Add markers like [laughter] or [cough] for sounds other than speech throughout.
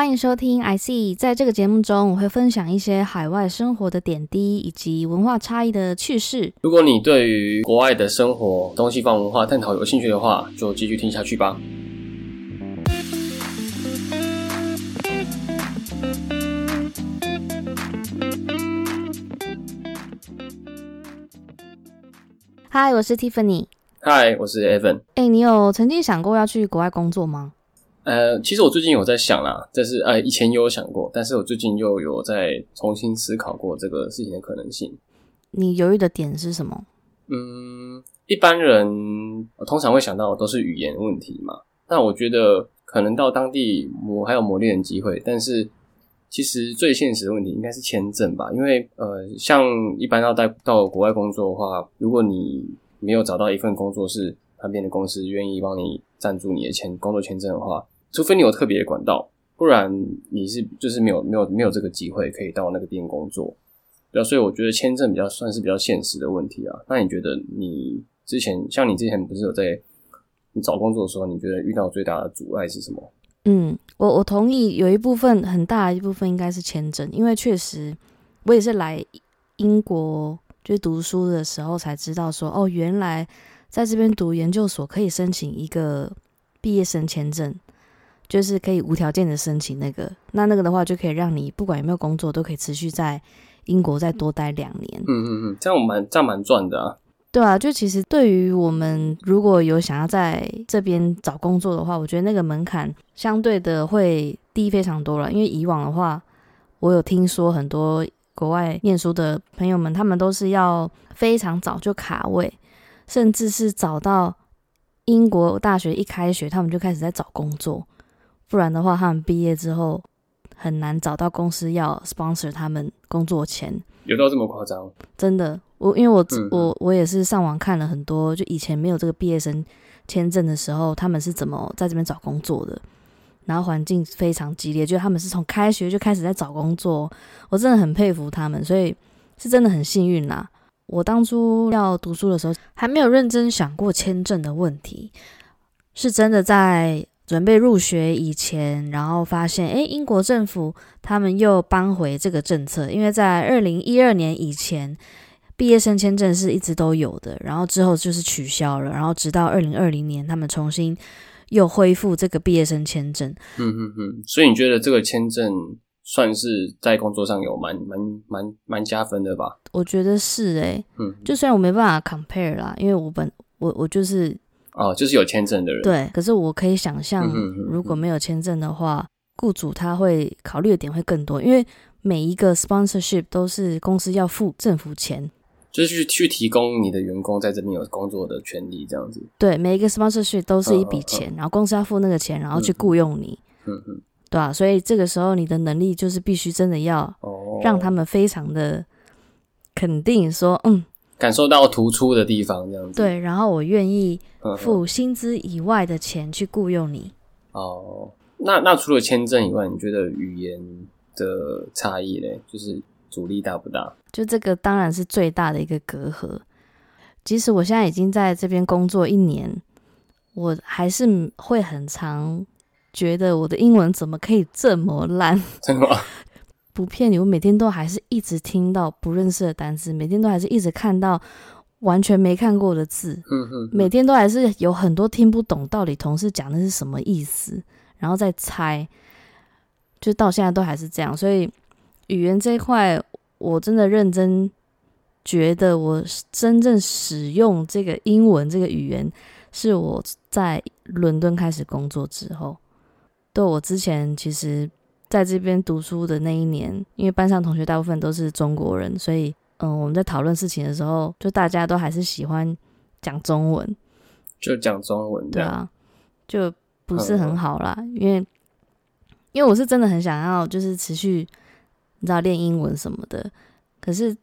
欢迎收听 I C，在这个节目中，我会分享一些海外生活的点滴以及文化差异的趣事。如果你对于国外的生活、东西方文化探讨有兴趣的话，就继续听下去吧。嗨，我是 Tiffany。嗨，我是 Evan。哎，你有曾经想过要去国外工作吗？呃，其实我最近有在想啦，但是呃以前也有想过，但是我最近又有在重新思考过这个事情的可能性。你犹豫的点是什么？嗯，一般人通常会想到都是语言问题嘛，但我觉得可能到当地磨还有磨练的机会，但是其实最现实的问题应该是签证吧，因为呃，像一般要带到国外工作的话，如果你没有找到一份工作是那边的公司愿意帮你赞助你的签工作签证的话。除非你有特别的管道，不然你是就是没有没有没有这个机会可以到那个店工作，对啊，所以我觉得签证比较算是比较现实的问题啊。那你觉得你之前像你之前不是有在你找工作的时候，你觉得遇到最大的阻碍是什么？嗯，我我同意，有一部分很大一部分应该是签证，因为确实我也是来英国就是读书的时候才知道说，哦，原来在这边读研究所可以申请一个毕业生签证。就是可以无条件的申请那个，那那个的话就可以让你不管有没有工作，都可以持续在英国再多待两年。嗯嗯嗯，这样蛮这样蛮赚的啊。对啊，就其实对于我们如果有想要在这边找工作的话，我觉得那个门槛相对的会低非常多了。因为以往的话，我有听说很多国外念书的朋友们，他们都是要非常早就卡位，甚至是找到英国大学一开学，他们就开始在找工作。不然的话，他们毕业之后很难找到公司要 sponsor 他们工作钱。有到这么夸张？真的，我因为我我我也是上网看了很多，就以前没有这个毕业生签证的时候，他们是怎么在这边找工作的。然后环境非常激烈，就他们是从开学就开始在找工作，我真的很佩服他们，所以是真的很幸运啦。我当初要读书的时候，还没有认真想过签证的问题，是真的在。准备入学以前，然后发现，诶，英国政府他们又搬回这个政策，因为在二零一二年以前，毕业生签证是一直都有的，然后之后就是取消了，然后直到二零二零年，他们重新又恢复这个毕业生签证。嗯嗯嗯，所以你觉得这个签证算是在工作上有蛮蛮蛮蛮加分的吧？我觉得是诶，嗯，就虽然我没办法 compare 啦，因为我本我我就是。哦，就是有签证的人。对，可是我可以想象，如果没有签证的话，雇主他会考虑的点会更多，因为每一个 sponsorship 都是公司要付政府钱，就是去去提供你的员工在这边有工作的权利，这样子。对，每一个 sponsorship 都是一笔钱，然后公司要付那个钱，然后去雇佣你。嗯嗯，对吧？所以这个时候你的能力就是必须真的要让他们非常的肯定说，嗯。感受到突出的地方，这样子。对，然后我愿意付薪资以外的钱去雇佣你。哦，那那除了签证以外，你觉得语言的差异嘞，就是阻力大不大？就这个当然是最大的一个隔阂。即使我现在已经在这边工作一年，我还是会很常觉得我的英文怎么可以这么烂？真的吗？[laughs] 不骗你，我每天都还是一直听到不认识的单词，每天都还是一直看到完全没看过的字，每天都还是有很多听不懂到底同事讲的是什么意思，然后再猜，就到现在都还是这样。所以语言这一块，我真的认真觉得，我真正使用这个英文这个语言，是我在伦敦开始工作之后。对我之前其实。在这边读书的那一年，因为班上同学大部分都是中国人，所以嗯，我们在讨论事情的时候，就大家都还是喜欢讲中文，就讲中文，对啊，就不是很好啦。因为因为我是真的很想要，就是持续你知道练英文什么的，可是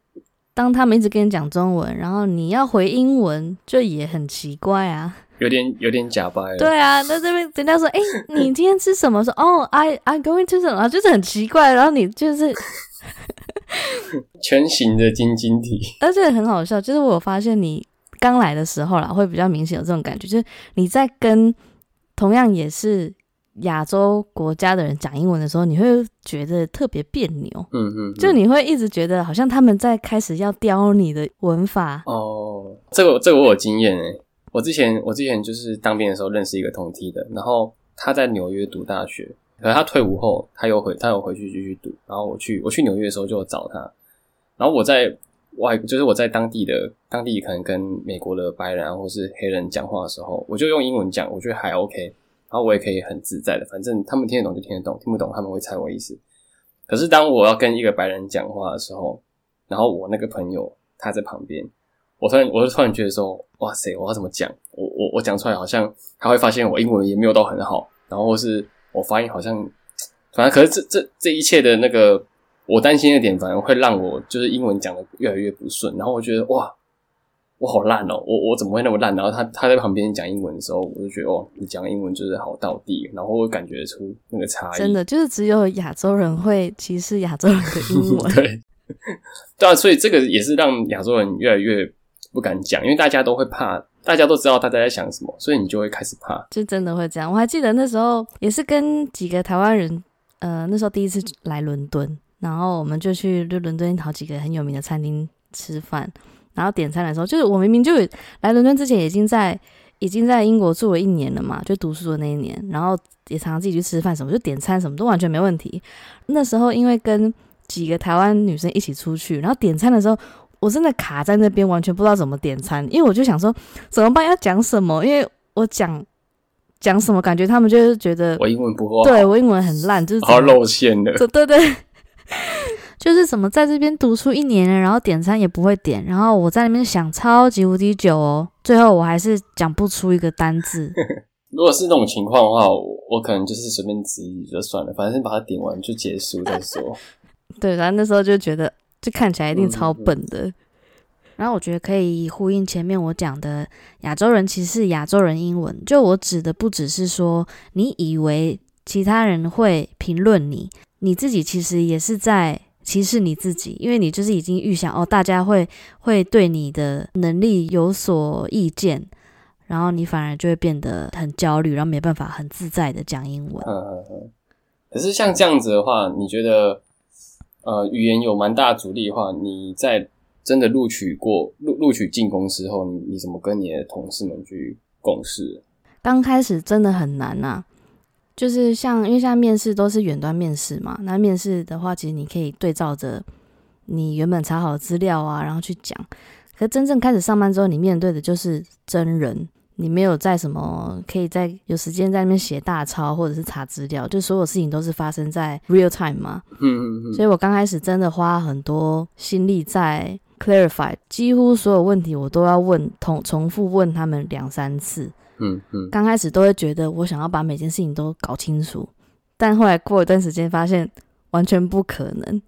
当他们一直跟你讲中文，然后你要回英文，就也很奇怪啊。有点有点假掰。对啊，那这边人家说，哎，你今天吃什么？说，哦，I I going to 什么？就是很奇怪。然后你就是全形的晶晶体，而且很好笑。就是我发现你刚来的时候啦，会比较明显有这种感觉，就是你在跟同样也是亚洲国家的人讲英文的时候，你会觉得特别别扭。嗯嗯，就你会一直觉得好像他们在开始要雕你的文法。哦，这个这个我有经验诶。我之前我之前就是当兵的时候认识一个同梯的，然后他在纽约读大学，可是他退伍后他又回他又回去继续读。然后我去我去纽约的时候就找他，然后我在外就是我在当地的当地可能跟美国的白人或是黑人讲话的时候，我就用英文讲，我觉得还 OK。然后我也可以很自在的，反正他们听得懂就听得懂，听不懂他们会猜我意思。可是当我要跟一个白人讲话的时候，然后我那个朋友他在旁边，我突然我就突然觉得说，哇塞，我要怎么讲？我我我讲出来好像他会发现我英文也没有到很好，然后是我发音好像，反正可是这这这一切的那个我担心的点，反而会让我就是英文讲的越来越不顺。然后我觉得哇。我好烂哦，我我怎么会那么烂？然后他他在旁边讲英文的时候，我就觉得哦，你讲英文就是好到地，然后我感觉出那个差异。真的就是只有亚洲人会歧视亚洲人的英文。[laughs] 对，[laughs] 对啊，所以这个也是让亚洲人越来越不敢讲，因为大家都会怕，大家都知道大家在想什么，所以你就会开始怕。就真的会这样。我还记得那时候也是跟几个台湾人，呃，那时候第一次来伦敦，然后我们就去就伦敦好几个很有名的餐厅吃饭。然后点餐的时候，就是我明明就来伦敦之前已经在已经在英国住了一年了嘛，就读书的那一年，然后也常常自己去吃饭什么，就点餐什么都完全没问题。那时候因为跟几个台湾女生一起出去，然后点餐的时候，我真的卡在那边，完全不知道怎么点餐，因为我就想说怎么办，要讲什么？因为我讲讲什么，感觉他们就是觉得我英文不够，对我英文很烂，就是好露馅的，对对对。[laughs] 就是怎么在这边读书一年了，然后点餐也不会点，然后我在那边想超级无敌久哦，最后我还是讲不出一个单字。[laughs] 如果是那种情况的话，我我可能就是随便指一指就算了，反正把它点完就结束再说。[laughs] 对，然后那时候就觉得，就看起来一定超笨的。然后我觉得可以呼应前面我讲的，亚洲人其实是亚洲人英文，就我指的不只是说你以为其他人会评论你，你自己其实也是在。歧视你自己，因为你就是已经预想哦，大家会会对你的能力有所意见，然后你反而就会变得很焦虑，然后没办法很自在的讲英文。嗯嗯嗯。可是像这样子的话，你觉得呃语言有蛮大阻力的话，你在真的录取过录录取进公司后，你你怎么跟你的同事们去共事？刚开始真的很难呐。就是像，因为现在面试都是远端面试嘛，那面试的话，其实你可以对照着你原本查好的资料啊，然后去讲。可真正开始上班之后，你面对的就是真人，你没有在什么可以在有时间在那边写大抄或者是查资料，就所有事情都是发生在 real time 嘛。嗯嗯嗯。所以我刚开始真的花很多心力在 clarify，几乎所有问题我都要问，重重复问他们两三次。嗯嗯，刚开始都会觉得我想要把每件事情都搞清楚，但后来过一段时间发现完全不可能，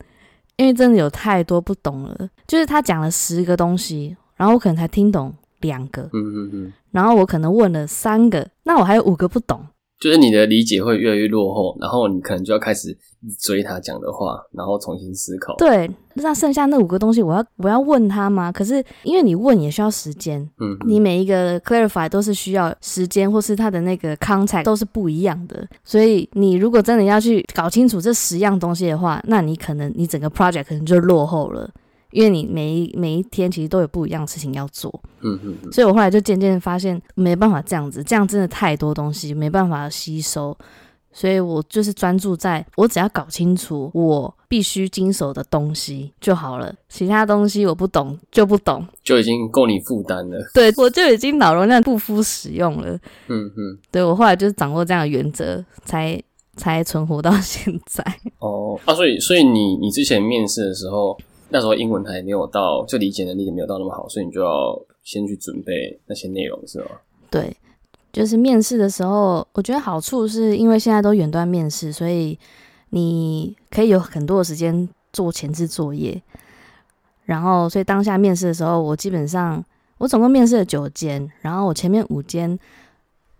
因为真的有太多不懂了。就是他讲了十个东西，然后我可能才听懂两个，嗯嗯嗯，然后我可能问了三个，那我还有五个不懂。就是你的理解会越来越落后，然后你可能就要开始追他讲的话，然后重新思考。对，那剩下那五个东西，我要我要问他吗？可是因为你问也需要时间，嗯，你每一个 clarify 都是需要时间，或是他的那个 context 都是不一样的，所以你如果真的要去搞清楚这十样东西的话，那你可能你整个 project 可能就落后了。因为你每一每一天其实都有不一样的事情要做，嗯嗯，所以我后来就渐渐发现没办法这样子，这样真的太多东西没办法吸收，所以我就是专注在我只要搞清楚我必须经手的东西就好了，其他东西我不懂就不懂，就已经够你负担了。对，我就已经脑容量不敷使用了。嗯嗯，对我后来就是掌握这样的原则，才才存活到现在。哦，啊，所以所以你你之前面试的时候。那时候英文还没有到，就理解能力也没有到那么好，所以你就要先去准备那些内容，是吗？对，就是面试的时候，我觉得好处是因为现在都远端面试，所以你可以有很多的时间做前置作业。然后，所以当下面试的时候，我基本上我总共面试了九间，然后我前面五间。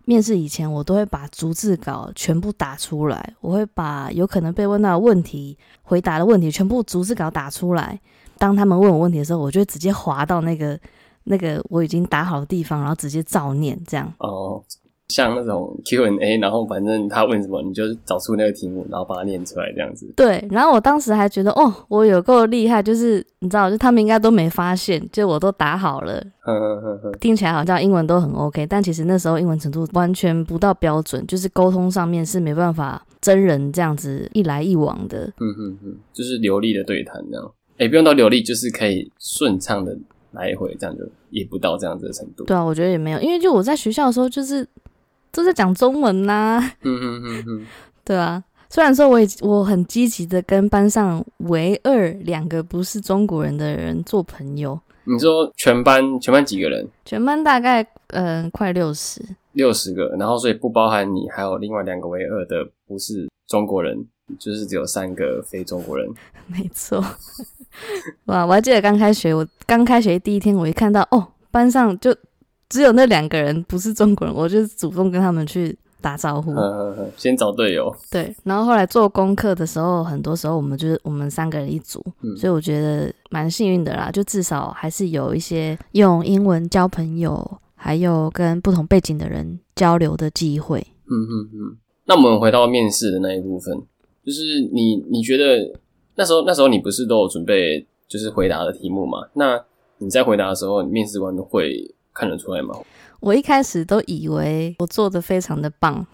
面试以前，我都会把逐字稿全部打出来。我会把有可能被问到的问题、回答的问题全部逐字稿打出来。当他们问我问题的时候，我就会直接滑到那个那个我已经打好的地方，然后直接照念。这样哦，像那种 Q&A，然后反正他问什么，你就找出那个题目，然后把它念出来这样子。对，然后我当时还觉得，哦，我有够厉害，就是你知道，就他们应该都没发现，就我都答好了，听起来好像英文都很 OK，但其实那时候英文程度完全不到标准，就是沟通上面是没办法真人这样子一来一往的。嗯哼哼，就是流利的对谈这样，哎，不用到流利，就是可以顺畅的来回，这样就也不到这样子的程度。对啊，我觉得也没有，因为就我在学校的时候就是。都在讲中文呐，嗯嗯嗯嗯，[laughs] 对啊。虽然说我也我很积极的跟班上唯二两个不是中国人的人做朋友。你说全班全班几个人？全班大概嗯快六十，六十个。然后所以不包含你，还有另外两个唯二的不是中国人，就是只有三个非中国人。[laughs] 没错。[laughs] 哇，我还记得刚开学，我刚开学第一天，我一看到哦，班上就。只有那两个人不是中国人，我就主动跟他们去打招呼。[laughs] 先找队友。对，然后后来做功课的时候，很多时候我们就是我们三个人一组，所以我觉得蛮幸运的啦。就至少还是有一些用英文交朋友，还有跟不同背景的人交流的机会。嗯嗯嗯。那我们回到面试的那一部分，就是你你觉得那时候那时候你不是都有准备就是回答的题目嘛？那你在回答的时候，面试官会。看得出来吗？我一开始都以为我做的非常的棒，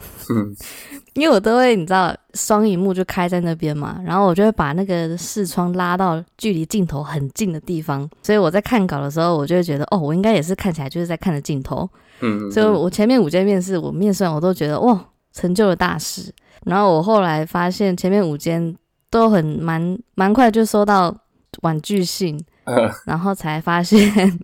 [laughs] 因为我都会你知道双荧幕就开在那边嘛，然后我就会把那个视窗拉到距离镜头很近的地方，所以我在看稿的时候，我就会觉得哦，我应该也是看起来就是在看着镜头，嗯，所以我前面五间面试我面试完我都觉得哇，成就了大事，然后我后来发现前面五间都很蛮蛮快就收到婉拒信，[laughs] 然后才发现。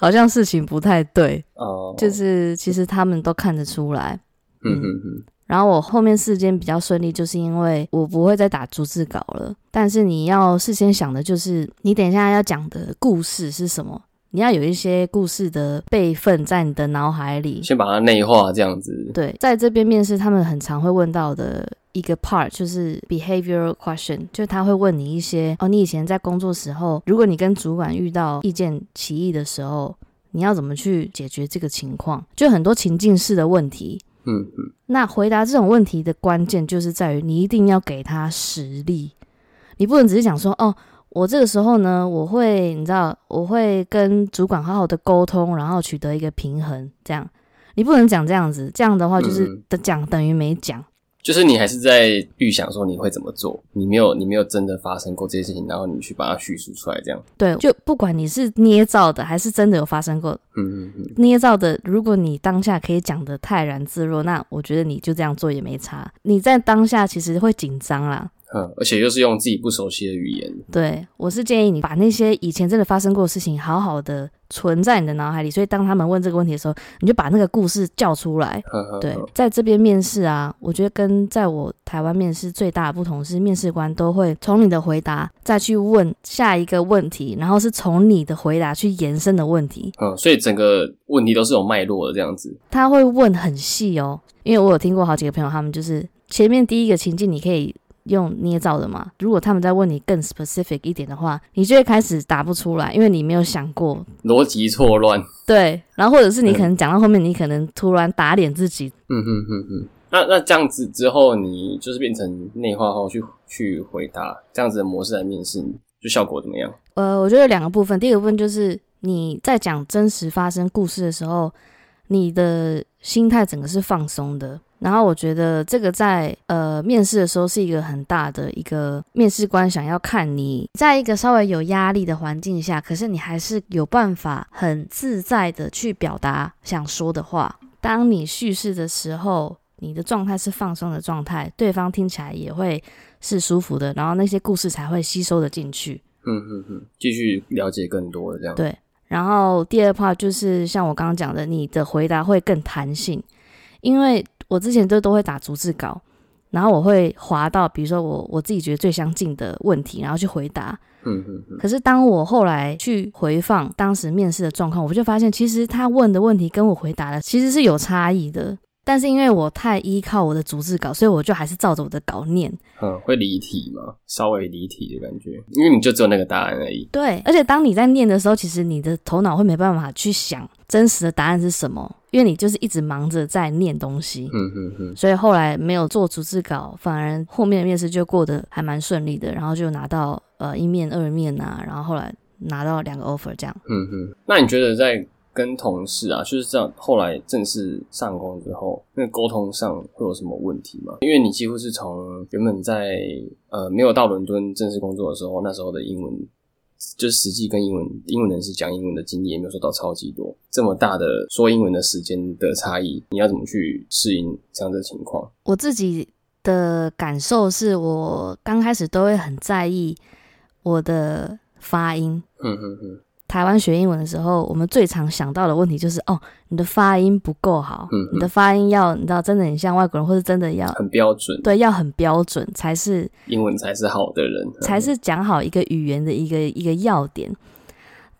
好像事情不太对哦，就是其实他们都看得出来，嗯嗯嗯。然后我后面事件比较顺利，就是因为我不会再打逐字稿了。但是你要事先想的就是，你等一下要讲的故事是什么？你要有一些故事的备份在你的脑海里，先把它内化这样子。对，在这边面试，他们很常会问到的一个 part 就是 behavioral question，就他会问你一些哦，你以前在工作时候，如果你跟主管遇到意见歧义的时候，你要怎么去解决这个情况？就很多情境式的问题。嗯嗯。那回答这种问题的关键就是在于你一定要给他实力，你不能只是讲说哦。我这个时候呢，我会你知道，我会跟主管好好的沟通，然后取得一个平衡。这样，你不能讲这样子，这样的话就是的讲等于没讲。就是你还是在预想说你会怎么做，你没有你没有真的发生过这些事情，然后你去把它叙述出来，这样。对，就不管你是捏造的还是真的有发生过，嗯嗯嗯，捏造的，如果你当下可以讲的泰然自若，那我觉得你就这样做也没差。你在当下其实会紧张啦。嗯，而且又是用自己不熟悉的语言。对，我是建议你把那些以前真的发生过的事情，好好的存在你的脑海里。所以当他们问这个问题的时候，你就把那个故事叫出来。对，在这边面试啊，我觉得跟在我台湾面试最大的不同是，面试官都会从你的回答再去问下一个问题，然后是从你的回答去延伸的问题。嗯，所以整个问题都是有脉络的这样子。他会问很细哦，因为我有听过好几个朋友，他们就是前面第一个情境，你可以。用捏造的嘛？如果他们在问你更 specific 一点的话，你就会开始答不出来，因为你没有想过，逻辑错乱。对，然后或者是你可能讲到后面，你可能突然打脸自己。嗯哼哼哼。那那这样子之后，你就是变成内化后去去回答这样子的模式来面试，就效果怎么样？呃，我觉得两个部分，第一个部分就是你在讲真实发生故事的时候，你的心态整个是放松的。然后我觉得这个在呃面试的时候是一个很大的一个面试官想要看你在一个稍微有压力的环境下，可是你还是有办法很自在的去表达想说的话。当你叙事的时候，你的状态是放松的状态，对方听起来也会是舒服的，然后那些故事才会吸收的进去。嗯嗯嗯，继续了解更多的这样。对，然后第二 part 就是像我刚刚讲的，你的回答会更弹性，因为。我之前就都会打逐字稿，然后我会划到，比如说我我自己觉得最相近的问题，然后去回答。嗯嗯嗯。可是当我后来去回放当时面试的状况，我就发现其实他问的问题跟我回答的其实是有差异的。但是因为我太依靠我的逐字稿，所以我就还是照着我的稿念。嗯，会离题吗？稍微离题的感觉，因为你就只有那个答案而已。对，而且当你在念的时候，其实你的头脑会没办法去想真实的答案是什么。因为你就是一直忙着在念东西，嗯嗯嗯，所以后来没有做逐字稿，反而后面的面试就过得还蛮顺利的，然后就拿到呃一面二面啊，然后后来拿到两个 offer 这样。嗯哼，那你觉得在跟同事啊，就是这样后来正式上工之后，那沟通上会有什么问题吗？因为你几乎是从原本在呃没有到伦敦正式工作的时候，那时候的英文。就是实际跟英文英文人士讲英文的经历也没有说到超级多，这么大的说英文的时间的差异，你要怎么去适应这样的情况？我自己的感受是我刚开始都会很在意我的发音。嗯嗯嗯。台湾学英文的时候，我们最常想到的问题就是哦，你的发音不够好，你的发音要你知道真的很像外国人，或者真的要很标准，对，要很标准才是英文才是好的人，才是讲好一个语言的一个一个要点。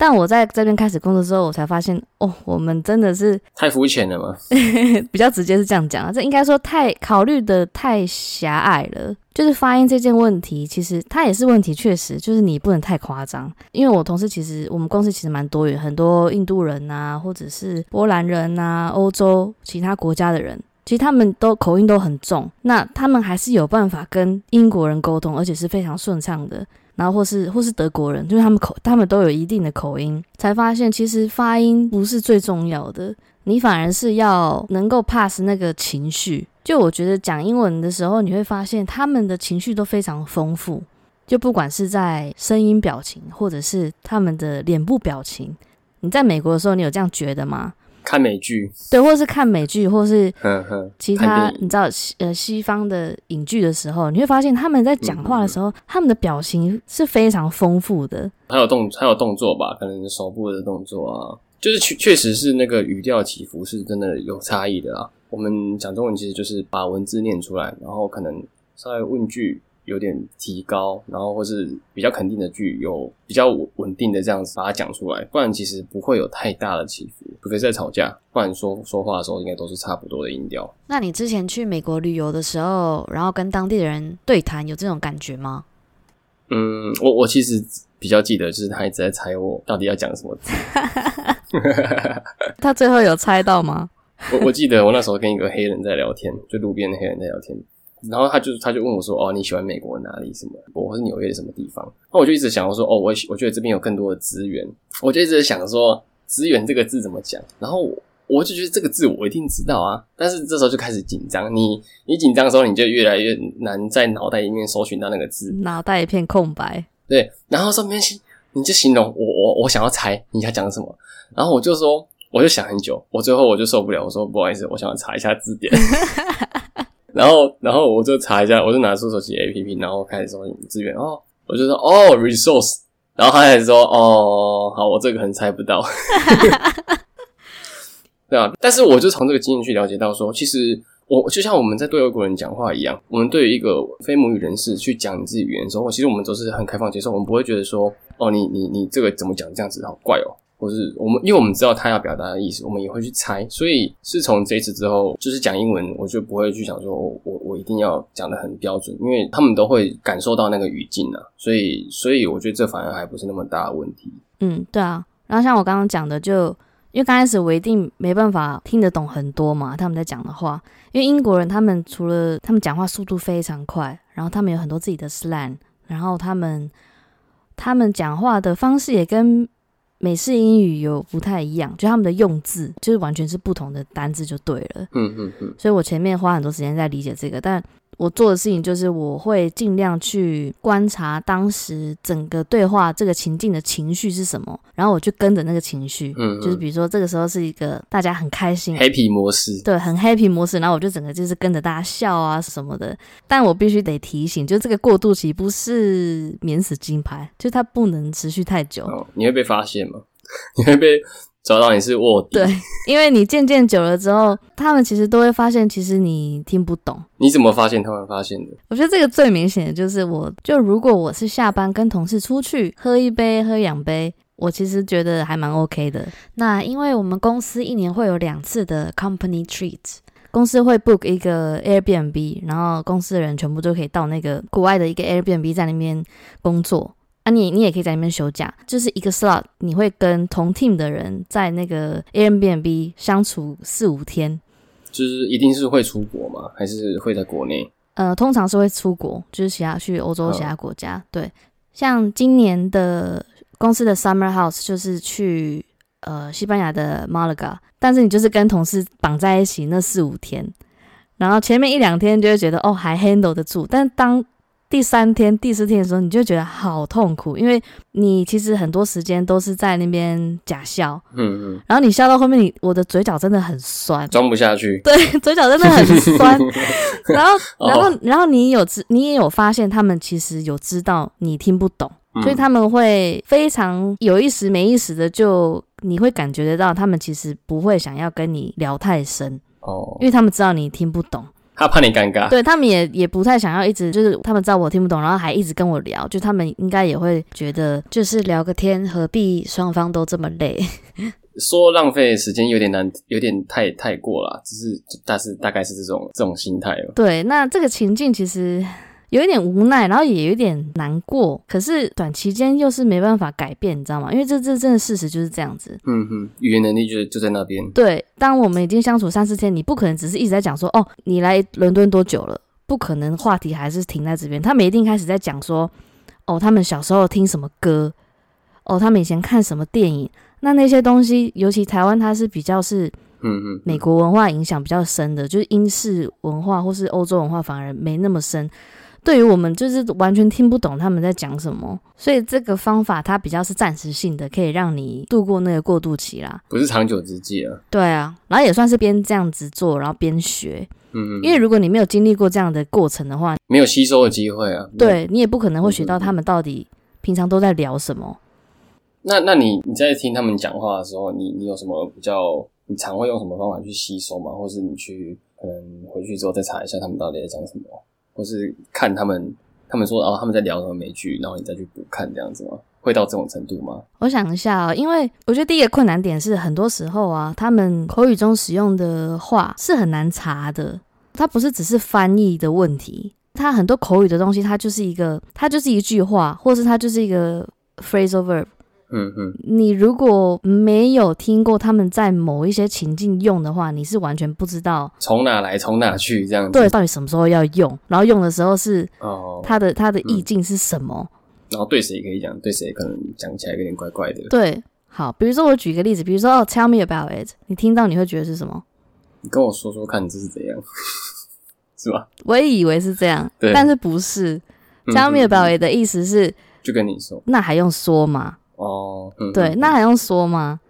但我在这边开始工作之后，我才发现，哦，我们真的是太肤浅了吗？[laughs] 比较直接是这样讲啊，这应该说太考虑的太狭隘了。就是发音这件问题，其实它也是问题，确实就是你不能太夸张。因为我同事其实我们公司其实蛮多元，很多印度人啊，或者是波兰人啊，欧洲其他国家的人，其实他们都口音都很重，那他们还是有办法跟英国人沟通，而且是非常顺畅的。然后或是或是德国人，就是他们口，他们都有一定的口音，才发现其实发音不是最重要的，你反而是要能够 pass 那个情绪。就我觉得讲英文的时候，你会发现他们的情绪都非常丰富，就不管是在声音表情，或者是他们的脸部表情。你在美国的时候，你有这样觉得吗？看美剧，对，或是看美剧，或是其他你知道西呃西方的影剧的时候，你会发现他们在讲话的时候，他们的表情是非常丰富的。还有动还有动作吧，可能手部的动作啊，就是确确实是那个语调起伏是真的有差异的啊。我们讲中文其实就是把文字念出来，然后可能稍微问句。有点提高，然后或是比较肯定的句，有比较稳定的这样子把它讲出来，不然其实不会有太大的起伏，除非在吵架，不然说说话的时候应该都是差不多的音调。那你之前去美国旅游的时候，然后跟当地的人对谈，有这种感觉吗？嗯，我我其实比较记得，就是他一直在猜我到底要讲什么字。[laughs] 他最后有猜到吗？我我记得我那时候跟一个黑人在聊天，就路边的黑人在聊天。然后他就他就问我说：“哦，你喜欢美国哪里？什么？我是纽约的什么地方？”那我就一直想，我说：“哦，我我觉得这边有更多的资源。”我就一直想说“资源”这个字怎么讲。然后我就觉得这个字我一定知道啊。但是这时候就开始紧张。你你紧张的时候，你就越来越难在脑袋里面搜寻到那个字，脑袋一片空白。对，然后上面形你就形容我我我想要猜你要讲什么。然后我就说，我就想很久，我最后我就受不了，我说不好意思，我想要查一下字典。[laughs] 然后，然后我就查一下，我就拿出手机 A P P，然后开始搜资源。哦，我就说哦，resource。然后他还说哦，好，我这个可能猜不到。[laughs] [laughs] 对啊，但是我就从这个经验去了解到，说其实我就像我们在对外国人讲话一样，我们对于一个非母语人士去讲你自己语言的时候，其实我们都是很开放接受，我们不会觉得说哦，你你你这个怎么讲这样子好怪哦。或是我们，因为我们知道他要表达的意思，我们也会去猜。所以是从这次之后，就是讲英文，我就不会去想说，我我一定要讲的很标准，因为他们都会感受到那个语境啊。所以，所以我觉得这反而还不是那么大的问题。嗯，对啊。然后像我刚刚讲的，就因为刚开始我一定没办法听得懂很多嘛，他们在讲的话。因为英国人他们除了他们讲话速度非常快，然后他们有很多自己的 slang，然后他们他们讲话的方式也跟。美式英语有不太一样，就他们的用字就是完全是不同的单字就对了。嗯嗯嗯。所以我前面花很多时间在理解这个，但我做的事情就是我会尽量去观察当时整个对话这个情境的情绪是什么，然后我就跟着那个情绪。嗯。就是比如说这个时候是一个大家很开心，happy 模式。对，很 happy 模式，然后我就整个就是跟着大家笑啊什么的。但我必须得提醒，就这个过渡期不是免死金牌，就它不能持续太久。哦，你会被发现吗。[laughs] 你会被找到你是卧底，对，因为你渐渐久了之后，他们其实都会发现，其实你听不懂。你怎么发现他们发现的？我觉得这个最明显的就是，我就如果我是下班跟同事出去喝一杯、喝两杯，我其实觉得还蛮 OK 的。那因为我们公司一年会有两次的 company treat，公司会 book 一个 Airbnb，然后公司的人全部都可以到那个国外的一个 Airbnb 在那边工作。啊，你你也可以在那边休假，就是一个 slot，你会跟同 team 的人在那个 Airbnb 相处四五天，就是一定是会出国吗？还是会在国内？呃，通常是会出国，就是其他去欧洲其他国家。对，像今年的公司的 Summer House 就是去呃西班牙的 Malaga，但是你就是跟同事绑在一起那四五天，然后前面一两天就会觉得哦还 handle 得住，但当第三天、第四天的时候，你就觉得好痛苦，因为你其实很多时间都是在那边假笑，嗯嗯，然后你笑到后面，你我的嘴角真的很酸，装不下去，对，嘴角真的很酸。[laughs] 然后，然后，然后你有知，你也有发现，他们其实有知道你听不懂，所以他们会非常有意识、没意识的，就你会感觉得到，他们其实不会想要跟你聊太深哦，因为他们知道你听不懂。他怕你尴尬，对他们也也不太想要一直就是他们知道我听不懂，然后还一直跟我聊，就他们应该也会觉得就是聊个天，何必双方都这么累？[laughs] 说浪费时间有点难，有点太太过了，只是但是大概是这种这种心态了。对，那这个情境其实。有一点无奈，然后也有点难过，可是短期间又是没办法改变，你知道吗？因为这这真的事实就是这样子。嗯哼，语言能力就就在那边。对，当我们已经相处三四天，你不可能只是一直在讲说，哦，你来伦敦多久了？不可能，话题还是停在这边。他们一定开始在讲说，哦，他们小时候听什么歌，哦，他们以前看什么电影。那那些东西，尤其台湾，它是比较是，嗯嗯，美国文化影响比较深的，就是英式文化或是欧洲文化反而没那么深。对于我们就是完全听不懂他们在讲什么，所以这个方法它比较是暂时性的，可以让你度过那个过渡期啦，不是长久之计啊。对啊，然后也算是边这样子做，然后边学。嗯嗯。因为如果你没有经历过这样的过程的话，没有吸收的机会啊。对你也不可能会学到他们到底平常都在聊什么。那那你你在听他们讲话的时候，你你有什么比较？你常会用什么方法去吸收吗？或是你去可能回去之后再查一下他们到底在讲什么？或是看他们，他们说哦，他们在聊什么美剧，然后你再去补看这样子吗？会到这种程度吗？我想一下啊，因为我觉得第一个困难点是，很多时候啊，他们口语中使用的话是很难查的。它不是只是翻译的问题，它很多口语的东西，它就是一个，它就是一句话，或是它就是一个 phrasal verb。嗯嗯，你如果没有听过他们在某一些情境用的话，你是完全不知道从哪来从哪去这样子。对，到底什么时候要用，然后用的时候是哦，它的它的意境是什么？然后对谁可以讲，对谁可能讲起来有点怪怪的。对，好，比如说我举一个例子，比如说哦，Tell me about it，你听到你会觉得是什么？你跟我说说看，这是怎样？[laughs] 是吧？我也以为是这样，但是不是？Tell me about it 的意思是就跟你说，那还用说吗？哦，对，那还用说吗？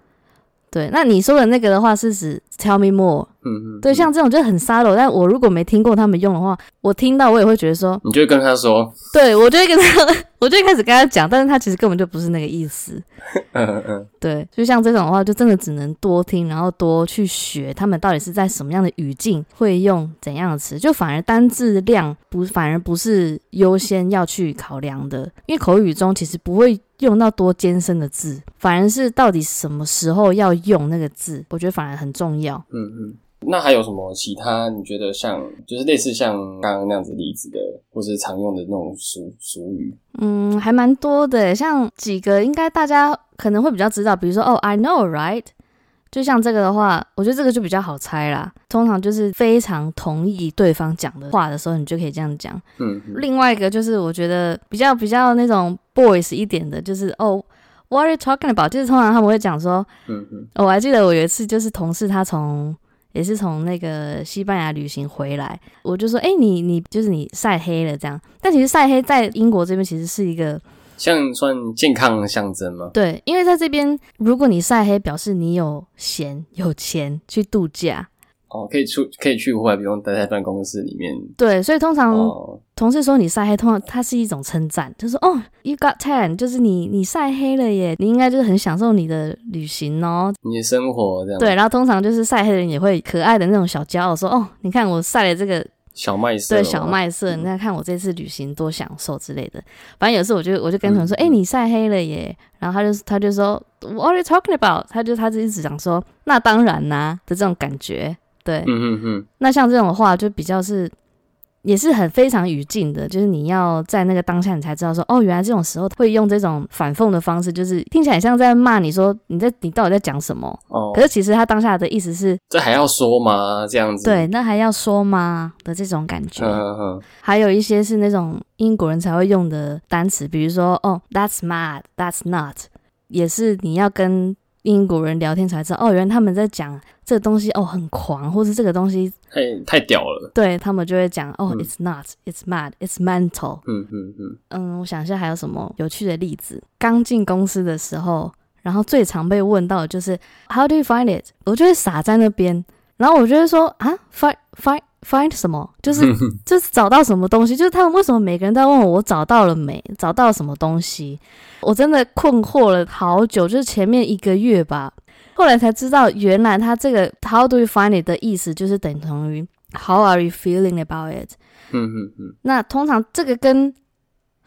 对，那你说的那个的话是指 tell me more。嗯嗯，对，像这种就很 subtle，但我如果没听过他们用的话，我听到我也会觉得说，你就会跟他说，对我就会跟他，[laughs] 我就开始跟他讲，但是他其实根本就不是那个意思。[laughs] 嗯嗯，对，就像这种的话，就真的只能多听，然后多去学他们到底是在什么样的语境会用怎样的词，就反而单字量不反而不是优先要去考量的，因为口语中其实不会。用到多艰深的字，反而是到底什么时候要用那个字，我觉得反而很重要。嗯嗯，那还有什么其他？你觉得像就是类似像刚刚那样子例子的，或是常用的那种俗俗语？嗯，还蛮多的，像几个应该大家可能会比较知道，比如说哦，I know, right？就像这个的话，我觉得这个就比较好猜啦。通常就是非常同意对方讲的话的时候，你就可以这样讲。嗯。另外一个就是我觉得比较比较那种 boys 一点的，就是哦，What are you talking about？就是通常他们会讲说，嗯嗯。我还记得我有一次就是同事他从也是从那个西班牙旅行回来，我就说，哎，你你就是你晒黑了这样。但其实晒黑在英国这边其实是一个。像算健康的象征吗？对，因为在这边，如果你晒黑，表示你有闲有钱去度假。哦，可以出可以去户外，不用待在办公室里面。对，所以通常同事说你晒黑，通常它是一种称赞，就是哦，you got tan，就是你你晒黑了耶，你应该就是很享受你的旅行哦，你的生活这样。对，然后通常就是晒黑的人也会可爱的那种小骄傲，说哦，你看我晒了这个。小麦色，对小麦色，你看看我这次旅行多享受之类的。反正有时候我就我就跟同事说，哎，你晒黑了耶。然后他就他就说，What are you talking about？他就他就一直讲说，那当然啦的这种感觉。对，嗯嗯嗯。那像这种话就比较是也是很非常语境的，就是你要在那个当下，你才知道说，哦，原来这种时候会用这种反讽的方式，就是听起来像在骂你说你在你到底在讲什么？哦，可是其实他当下的意思是，这还要说吗？这样子，对，那还要说吗的这种感觉。嗯嗯。还有一些是那种英国人才会用的单词，比如说，哦，That's mad，That's not，也是你要跟英国人聊天才知道，哦，原来他们在讲。这个东西哦很狂，或是这个东西太太屌了，对他们就会讲哦，it's not，it's mad，it's mental。嗯嗯嗯嗯，我想一下还有什么有趣的例子。刚进公司的时候，然后最常被问到的就是 How do you find it？我就会傻在那边，然后我就会说啊，find find find 什么？就是 [laughs] 就是找到什么东西？就是他们为什么每个人都要问我，我找到了没？找到什么东西？我真的困惑了好久，就是前面一个月吧。后来才知道，原来他这个 “How do you find it” 的意思就是等同于 “How are you feeling about it？” 嗯嗯嗯。那通常这个跟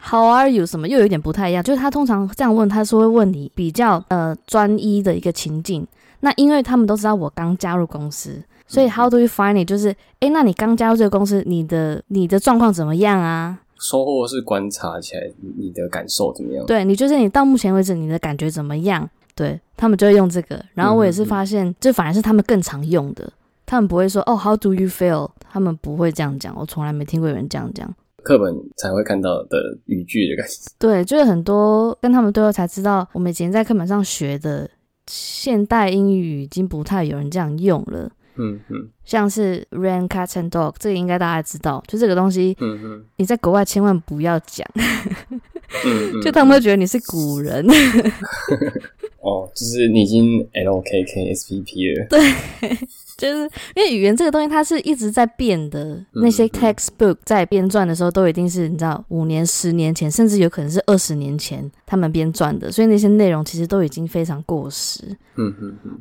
“How are you” 什么又有点不太一样，就是他通常这样问，他是会问你比较呃专一的一个情境。那因为他们都知道我刚加入公司，所以 “How do you find it” 就是，哎，那你刚加入这个公司，你的你的状况怎么样啊？收获是观察起来你的感受怎么样？对你就是你到目前为止你的感觉怎么样？对他们就会用这个，然后我也是发现，这反而是他们更常用的。他们不会说“哦，How do you feel？” 他们不会这样讲，我从来没听过有人这样讲。课本才会看到的语句的感觉。对，就是很多跟他们对话才知道，我们以前在课本上学的现代英语已经不太有人这样用了。嗯嗯，像是 rain, cat and dog，这个应该大家知道，就这个东西，嗯嗯，你在国外千万不要讲，就他们会觉得你是古人。[laughs] 哦，就是你已经 L K K S P P 了。对，就是因为语言这个东西，它是一直在变的。那些 textbook 在编撰的时候，都一定是你知道，五年、十年前，甚至有可能是二十年前他们编撰的，所以那些内容其实都已经非常过时。嗯嗯嗯。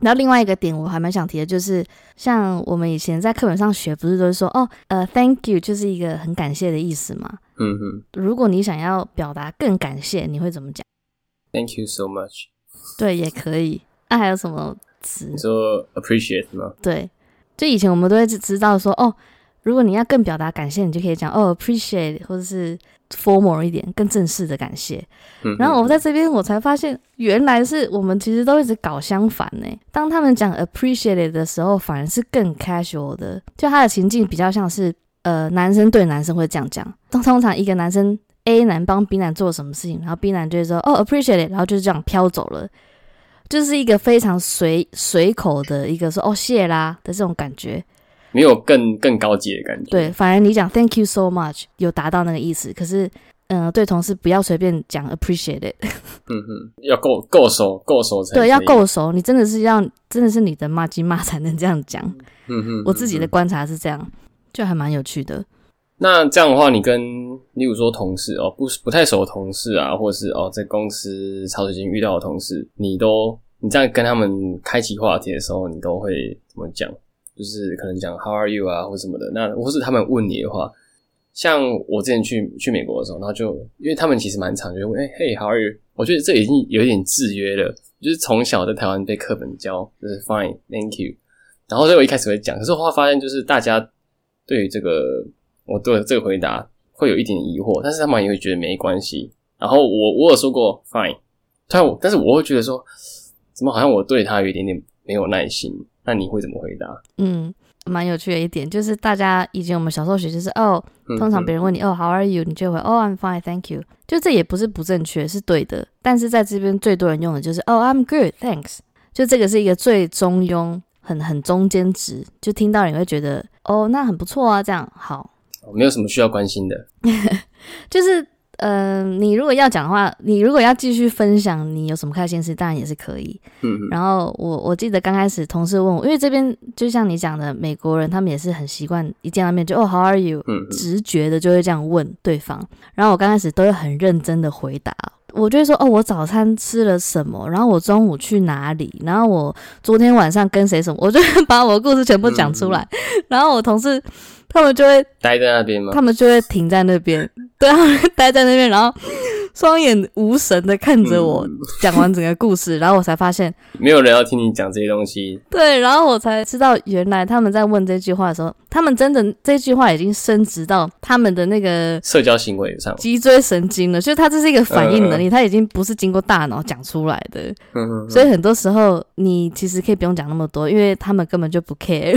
然后另外一个点，我还蛮想提的，就是像我们以前在课本上学，不是都是说哦，呃，thank you 就是一个很感谢的意思嘛。嗯哼。如果你想要表达更感谢，你会怎么讲？Thank you so much。对，也可以。那还有什么词？你说 appreciate 吗？对，就以前我们都会知道说，哦，如果你要更表达感谢，你就可以讲哦 appreciate，或者是 formal 一点，更正式的感谢。然后我在这边我才发现，原来是我们其实都一直搞相反呢。当他们讲 appreciate 的时候，反而是更 casual 的，就他的情境比较像是呃男生对男生会这样讲。通通常一个男生。A 男帮 B 男做什么事情，然后 B 男就会说哦 appreciate 然后就是这样飘走了，就是一个非常随随口的一个说哦谢啦的这种感觉，没有更更高级的感觉。对，反而你讲 thank you so much 有达到那个意思，可是嗯，对同事不要随便讲 appreciate it。嗯哼，要够够熟够熟才对，要够熟，你真的是要真的是你的骂鸡骂才能这样讲。嗯哼，我自己的观察是这样，就还蛮有趣的。那这样的话，你跟例如说同事哦，不不太熟的同事啊，或者是哦在公司茶水间遇到的同事，你都你在跟他们开启话题的时候，你都会怎么讲？就是可能讲 How are you 啊，或什么的。那或是他们问你的话，像我之前去去美国的时候，然后就因为他们其实蛮常就问，哎嘿，How are you？我觉得这已经有点制约了，就是从小在台湾被课本教就是 Fine，Thank you。然后所以我一开始会讲，可是后来发现就是大家对于这个。我对这个回答会有一点疑惑，但是他们也会觉得没关系。然后我我有说过 fine，但但是我会觉得说，怎么好像我对他有一点点没有耐心？那你会怎么回答？嗯，蛮有趣的一点就是，大家以前我们小时候学就是哦，通常别人问你哦 how are you，你就会哦 I'm fine，thank you。就这也不是不正确，是对的。但是在这边最多人用的就是哦 I'm good，thanks。就这个是一个最中庸、很很中间值，就听到你会觉得哦那很不错啊，这样好。没有什么需要关心的，[laughs] 就是，嗯，你如果要讲的话，你如果要继续分享你有什么开心事，当然也是可以。嗯，然后我我记得刚开始同事问我，因为这边就像你讲的，美国人他们也是很习惯一见到面就哦，How are you？嗯，直觉的就会这样问对方。然后我刚开始都会很认真的回答，我就会说哦，我早餐吃了什么，然后我中午去哪里，然后我昨天晚上跟谁什么，我就把我的故事全部讲出来。然后我同事。他们就会待在那边吗？他们就会停在那边，对，[laughs] 待在那边，然后双眼无神的看着我讲完整个故事，然后我才发现没有人要听你讲这些东西。对，然后我才知道原来他们在问这句话的时候，他们真的这句话已经升值到他们的那个社交行为上，脊椎神经了，就是他这是一个反应能力，他已经不是经过大脑讲出来的。所以很多时候你其实可以不用讲那么多，因为他们根本就不 care。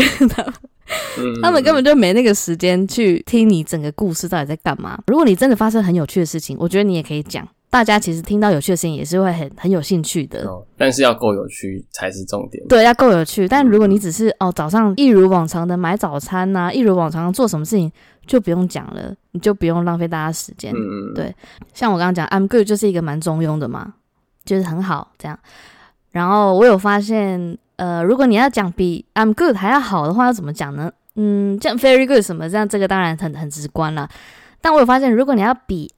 他们根本就没那个时间去听你整个故事到底在干嘛。如果你真的发生很有趣的事情，我觉得你也可以讲。大家其实听到有趣的事情也是会很很有兴趣的。但是要够有趣才是重点。对，要够有趣。但如果你只是哦早上一如往常的买早餐呐，一如往常做什么事情，就不用讲了，你就不用浪费大家时间。嗯嗯。对，像我刚刚讲，I'm good 就是一个蛮中庸的嘛，就是很好这样。然后我有发现。呃，如果你要讲比 I'm good 还要好的话，要怎么讲呢？嗯，像 very good 什么这样，这个当然很很直观了。但我有发现，如果你要比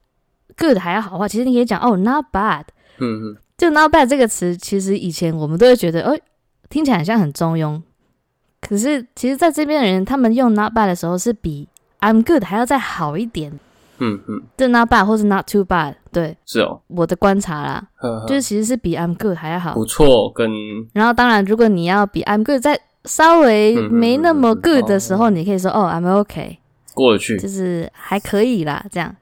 good 还要好的话，其实你可以讲哦，not bad。嗯嗯。就 not bad 这个词，其实以前我们都会觉得，哦，听起来像很中庸。可是，其实在这边的人，他们用 not bad 的时候，是比 I'm good 还要再好一点。嗯嗯，这 not bad 或是 not too bad，对，是哦，我的观察啦，就是其实是比 I'm good 还要好，不错。跟然后当然，如果你要比 I'm good 在稍微没那么 good 的时候，你可以说哦，I'm OK，过得去，就是还可以啦，这样。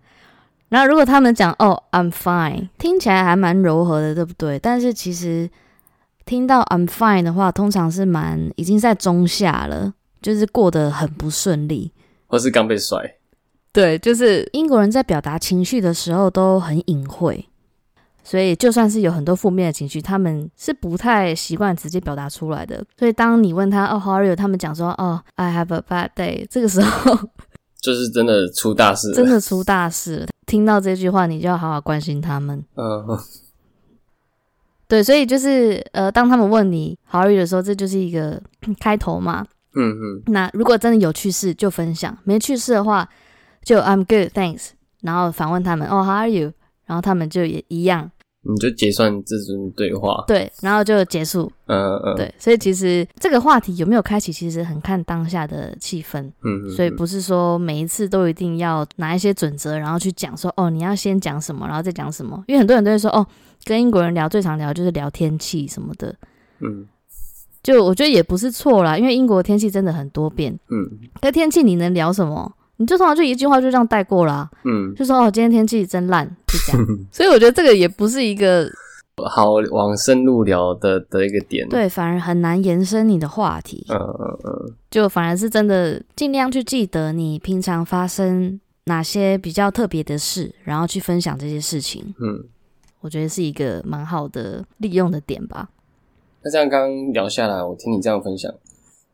然后如果他们讲哦，I'm fine，听起来还蛮柔和的，对不对？但是其实听到 I'm fine 的话，通常是蛮已经在中下了，就是过得很不顺利，或是刚被甩。对，就是英国人在表达情绪的时候都很隐晦，所以就算是有很多负面的情绪，他们是不太习惯直接表达出来的。所以当你问他“哦，How are you？” 他们讲说“哦，I have a bad day”，这个时候 [laughs] 就是真的出大事，真的出大事。听到这句话，你就要好好关心他们。[laughs] 嗯，对，所以就是呃，当他们问你 “How are you” 的时候，这就是一个开头嘛。嗯嗯。那如果真的有趣事就分享，没趣事的话。就 I'm good, thanks。然后反问他们，哦，How are you？然后他们就也一样，你就结算这种对话，对，然后就结束。嗯嗯，对。所以其实这个话题有没有开启，其实很看当下的气氛。嗯嗯。所以不是说每一次都一定要拿一些准则，然后去讲说，哦，你要先讲什么，然后再讲什么。因为很多人都会说，哦，跟英国人聊最常聊就是聊天气什么的。嗯。就我觉得也不是错啦，因为英国天气真的很多变。嗯。那天气你能聊什么？你就通常就一句话就这样带过啦，嗯，就说哦，今天天气真烂，就这样。[laughs] 所以我觉得这个也不是一个好往深入聊的的一个点，对，反而很难延伸你的话题。嗯嗯嗯，就反而是真的尽量去记得你平常发生哪些比较特别的事，然后去分享这些事情。嗯，我觉得是一个蛮好的利用的点吧。那这样刚刚聊下来，我听你这样分享，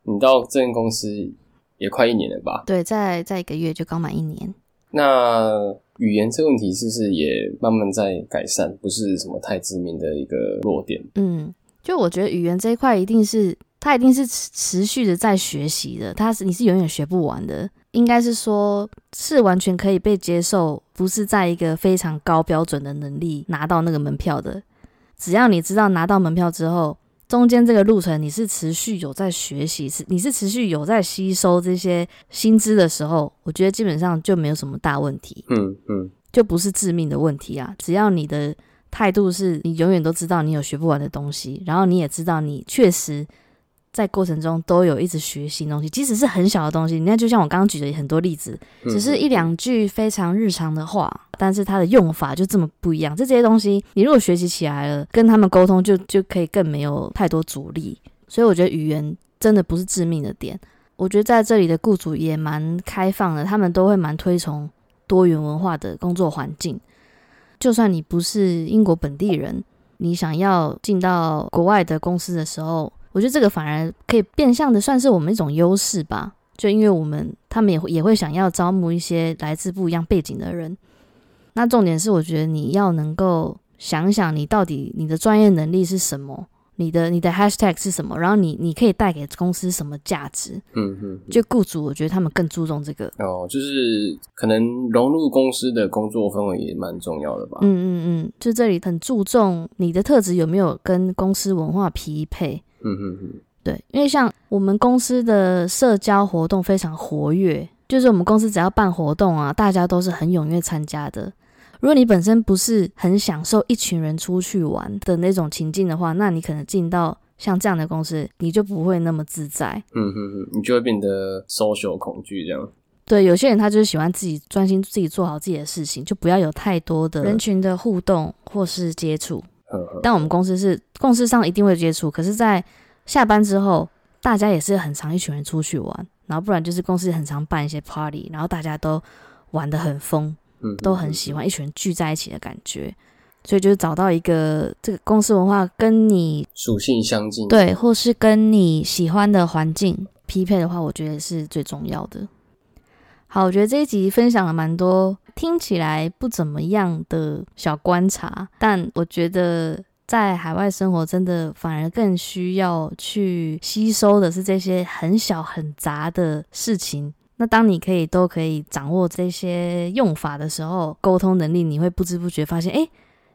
你到这间公司。也快一年了吧？对，在在一个月就刚满一年。那语言这个问题是不是也慢慢在改善？不是什么太致命的一个弱点。嗯，就我觉得语言这一块一定是它一定是持持续的在学习的，它是你是永远学不完的。应该是说，是完全可以被接受，不是在一个非常高标准的能力拿到那个门票的。只要你知道拿到门票之后。中间这个路程，你是持续有在学习，是你是持续有在吸收这些薪资的时候，我觉得基本上就没有什么大问题，嗯嗯，就不是致命的问题啊。只要你的态度是你永远都知道你有学不完的东西，然后你也知道你确实。在过程中都有一直学习东西，即使是很小的东西。你看，就像我刚刚举的很多例子，只是一两句非常日常的话，但是它的用法就这么不一样。这这些东西，你如果学习起来了，跟他们沟通就就可以更没有太多阻力。所以我觉得语言真的不是致命的点。我觉得在这里的雇主也蛮开放的，他们都会蛮推崇多元文化的工作环境。就算你不是英国本地人，你想要进到国外的公司的时候。我觉得这个反而可以变相的算是我们一种优势吧，就因为我们他们也会也会想要招募一些来自不一样背景的人。那重点是，我觉得你要能够想想你到底你的专业能力是什么。你的你的 hashtag 是什么？然后你你可以带给公司什么价值？嗯嗯，就雇主我觉得他们更注重这个哦，就是可能融入公司的工作氛围也蛮重要的吧。嗯嗯嗯，就这里很注重你的特质有没有跟公司文化匹配。嗯嗯嗯，对，因为像我们公司的社交活动非常活跃，就是我们公司只要办活动啊，大家都是很踊跃参加的。如果你本身不是很享受一群人出去玩的那种情境的话，那你可能进到像这样的公司，你就不会那么自在。嗯哼哼，你就会变得 social 恐惧这样。对，有些人他就是喜欢自己专心自己做好自己的事情，就不要有太多的人群的互动或是接触。但我们公司是公司上一定会接触，可是，在下班之后，大家也是很常一群人出去玩，然后不然就是公司很常办一些 party，然后大家都玩的很疯，都很喜欢一群人聚在一起的感觉。所以就是找到一个这个公司文化跟你属性相近，对，或是跟你喜欢的环境匹配的话，我觉得是最重要的。好，我觉得这一集分享了蛮多听起来不怎么样的小观察，但我觉得在海外生活真的反而更需要去吸收的是这些很小很杂的事情。那当你可以都可以掌握这些用法的时候，沟通能力你会不知不觉发现，哎，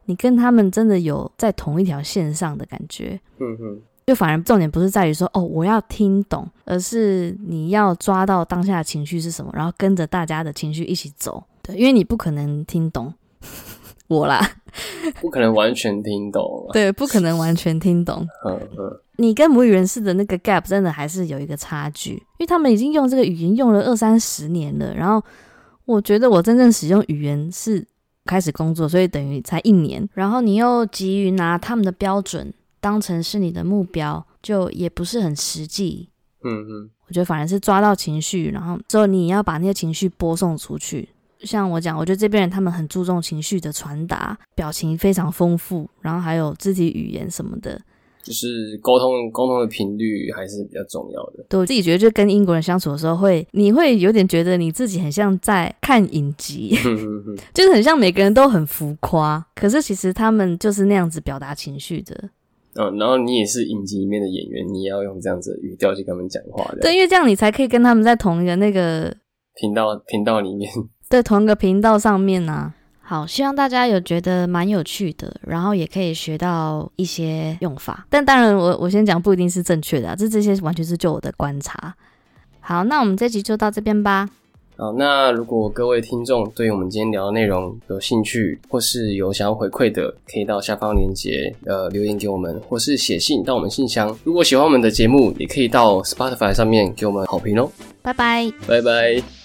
你跟他们真的有在同一条线上的感觉。嗯哼。就反而重点不是在于说哦，我要听懂，而是你要抓到当下的情绪是什么，然后跟着大家的情绪一起走。对，因为你不可能听懂我啦，不可能完全听懂。[laughs] 对，不可能完全听懂。[laughs] 嗯嗯，你跟母语人士的那个 gap 真的还是有一个差距，因为他们已经用这个语言用了二三十年了。然后我觉得我真正使用语言是开始工作，所以等于才一年。然后你又急于拿他们的标准。当成是你的目标，就也不是很实际。嗯嗯，我觉得反而是抓到情绪，然后之后你要把那些情绪播送出去。像我讲，我觉得这边人他们很注重情绪的传达，表情非常丰富，然后还有肢体语言什么的，就是沟通沟通的频率还是比较重要的。对我自己觉得，就跟英国人相处的时候，会你会有点觉得你自己很像在看影集，[laughs] 就是很像每个人都很浮夸，可是其实他们就是那样子表达情绪的。嗯，然后你也是影集里面的演员，你也要用这样子的语调去跟他们讲话的。对，因为这样你才可以跟他们在同一个那个频道频道里面，[laughs] 对，同一个频道上面呢。好，希望大家有觉得蛮有趣的，然后也可以学到一些用法。但当然，我我先讲不一定是正确的，啊这这些完全是就我的观察。好，那我们这集就到这边吧。好，那如果各位听众对我们今天聊的内容有兴趣，或是有想要回馈的，可以到下方链接呃留言给我们，或是写信到我们信箱。如果喜欢我们的节目，也可以到 Spotify 上面给我们好评哦。拜拜，拜拜。